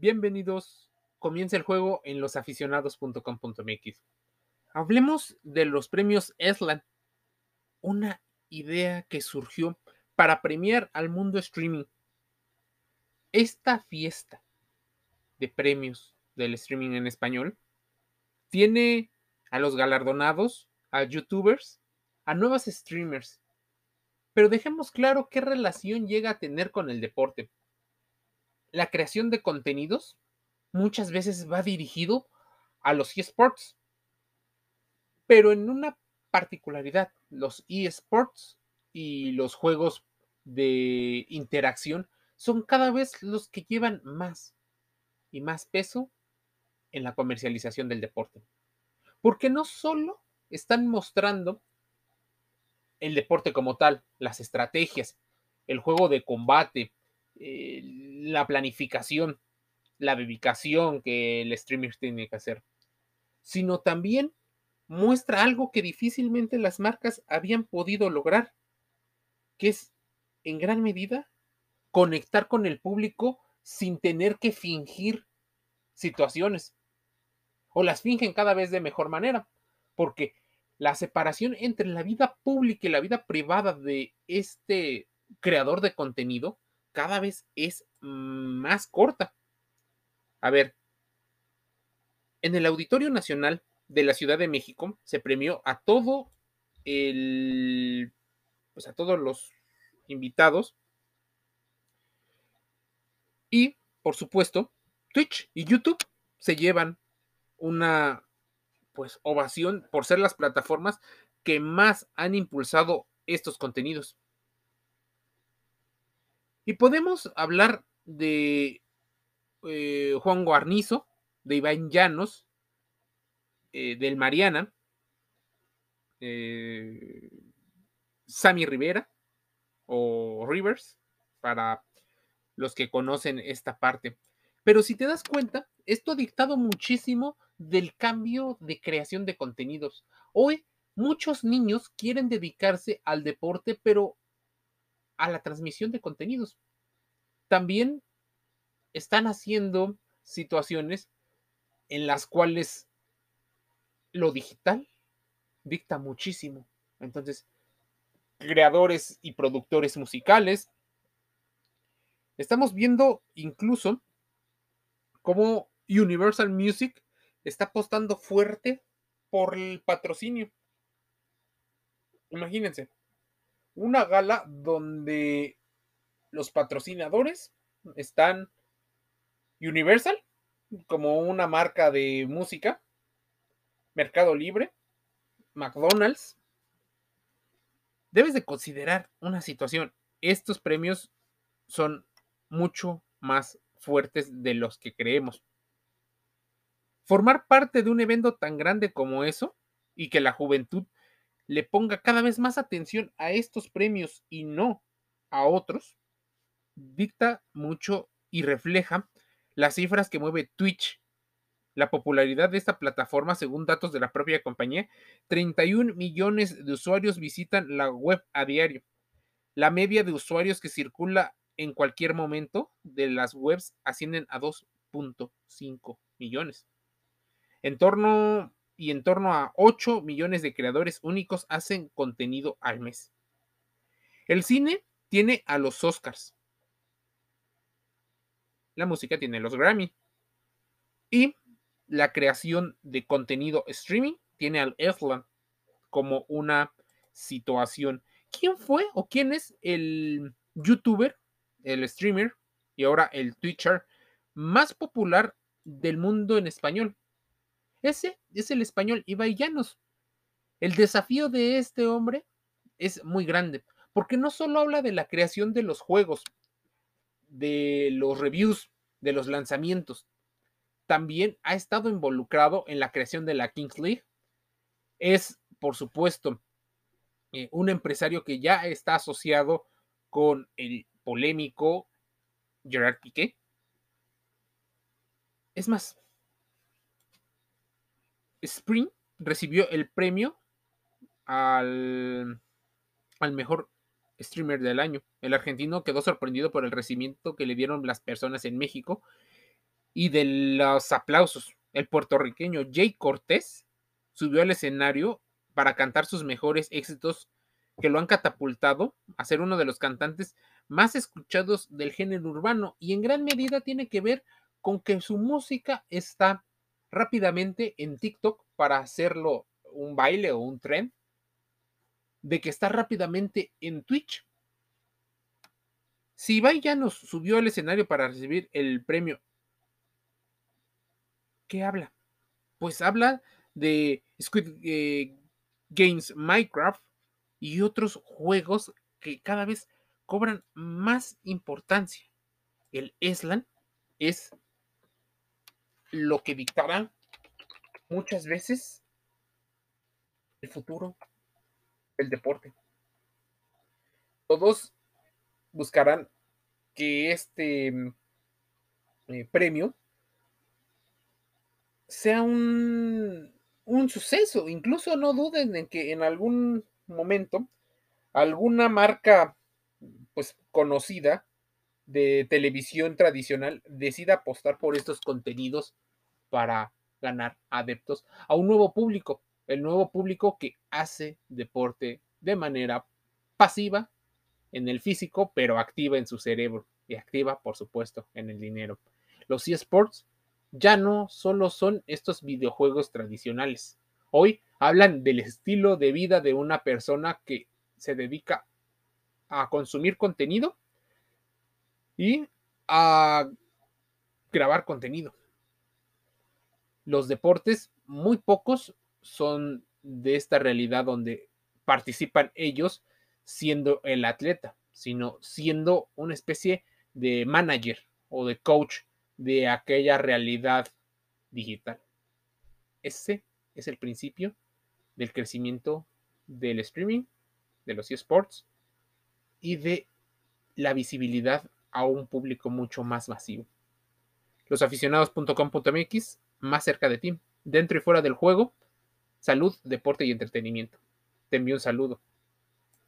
Bienvenidos. Comienza el juego en losaficionados.com.mx. Hablemos de los premios ESLAN. Una idea que surgió para premiar al mundo streaming. Esta fiesta de premios del streaming en español tiene a los galardonados, a youtubers, a nuevas streamers. Pero dejemos claro qué relación llega a tener con el deporte. La creación de contenidos muchas veces va dirigido a los eSports. Pero en una particularidad, los eSports y los juegos de interacción son cada vez los que llevan más y más peso en la comercialización del deporte. Porque no solo están mostrando el deporte como tal, las estrategias, el juego de combate, eh, la planificación, la dedicación que el streamer tiene que hacer, sino también muestra algo que difícilmente las marcas habían podido lograr, que es en gran medida conectar con el público sin tener que fingir situaciones. O las fingen cada vez de mejor manera, porque la separación entre la vida pública y la vida privada de este creador de contenido cada vez es más corta. A ver, en el Auditorio Nacional de la Ciudad de México se premió a todo el, pues a todos los invitados y, por supuesto, Twitch y YouTube se llevan una pues ovación por ser las plataformas que más han impulsado estos contenidos. Y podemos hablar de eh, Juan Guarnizo, de Iván Llanos, eh, del Mariana, eh, Sammy Rivera o Rivers, para los que conocen esta parte. Pero si te das cuenta, esto ha dictado muchísimo del cambio de creación de contenidos. Hoy muchos niños quieren dedicarse al deporte, pero a la transmisión de contenidos. También están haciendo situaciones en las cuales lo digital dicta muchísimo. Entonces, creadores y productores musicales, estamos viendo incluso cómo Universal Music está apostando fuerte por el patrocinio. Imagínense, una gala donde los patrocinadores están Universal como una marca de música, Mercado Libre, McDonald's. Debes de considerar una situación. Estos premios son mucho más fuertes de los que creemos. Formar parte de un evento tan grande como eso y que la juventud le ponga cada vez más atención a estos premios y no a otros, dicta mucho y refleja las cifras que mueve Twitch. La popularidad de esta plataforma, según datos de la propia compañía, 31 millones de usuarios visitan la web a diario. La media de usuarios que circula en cualquier momento de las webs ascienden a 2.5 millones. En torno y en torno a 8 millones de creadores únicos hacen contenido al mes. El cine tiene a los Oscars. La música tiene los Grammy. Y la creación de contenido streaming tiene al ESLAN como una situación. ¿Quién fue o quién es el youtuber, el streamer y ahora el Twitcher más popular del mundo en español? Ese es el español Ibai Llanos. El desafío de este hombre es muy grande, porque no solo habla de la creación de los juegos, de los reviews, de los lanzamientos, también ha estado involucrado en la creación de la Kings League. Es, por supuesto, eh, un empresario que ya está asociado con el polémico Gerard Piqué. Es más, Spring recibió el premio al, al mejor streamer del año. El argentino quedó sorprendido por el recibimiento que le dieron las personas en México y de los aplausos. El puertorriqueño Jay Cortés subió al escenario para cantar sus mejores éxitos que lo han catapultado a ser uno de los cantantes más escuchados del género urbano y en gran medida tiene que ver con que su música está rápidamente en TikTok para hacerlo un baile o un tren, de que está rápidamente en Twitch. Si Ibai ya nos subió al escenario para recibir el premio, ¿qué habla? Pues habla de Squid eh, Games Minecraft y otros juegos que cada vez cobran más importancia. El Eslan es lo que dictará muchas veces el futuro del deporte. Todos buscarán que este mm, eh, premio sea un, un suceso. Incluso no duden en que en algún momento alguna marca pues conocida de televisión tradicional decida apostar por estos contenidos para ganar adeptos a un nuevo público, el nuevo público que hace deporte de manera pasiva en el físico, pero activa en su cerebro y activa, por supuesto, en el dinero. Los eSports ya no solo son estos videojuegos tradicionales. Hoy hablan del estilo de vida de una persona que se dedica a consumir contenido y a grabar contenido. Los deportes, muy pocos son de esta realidad donde participan ellos siendo el atleta, sino siendo una especie de manager o de coach de aquella realidad digital. Ese es el principio del crecimiento del streaming, de los eSports y de la visibilidad a un público mucho más masivo. Losaficionados.com.mx, más cerca de ti, dentro y fuera del juego, salud, deporte y entretenimiento. Te envío un saludo.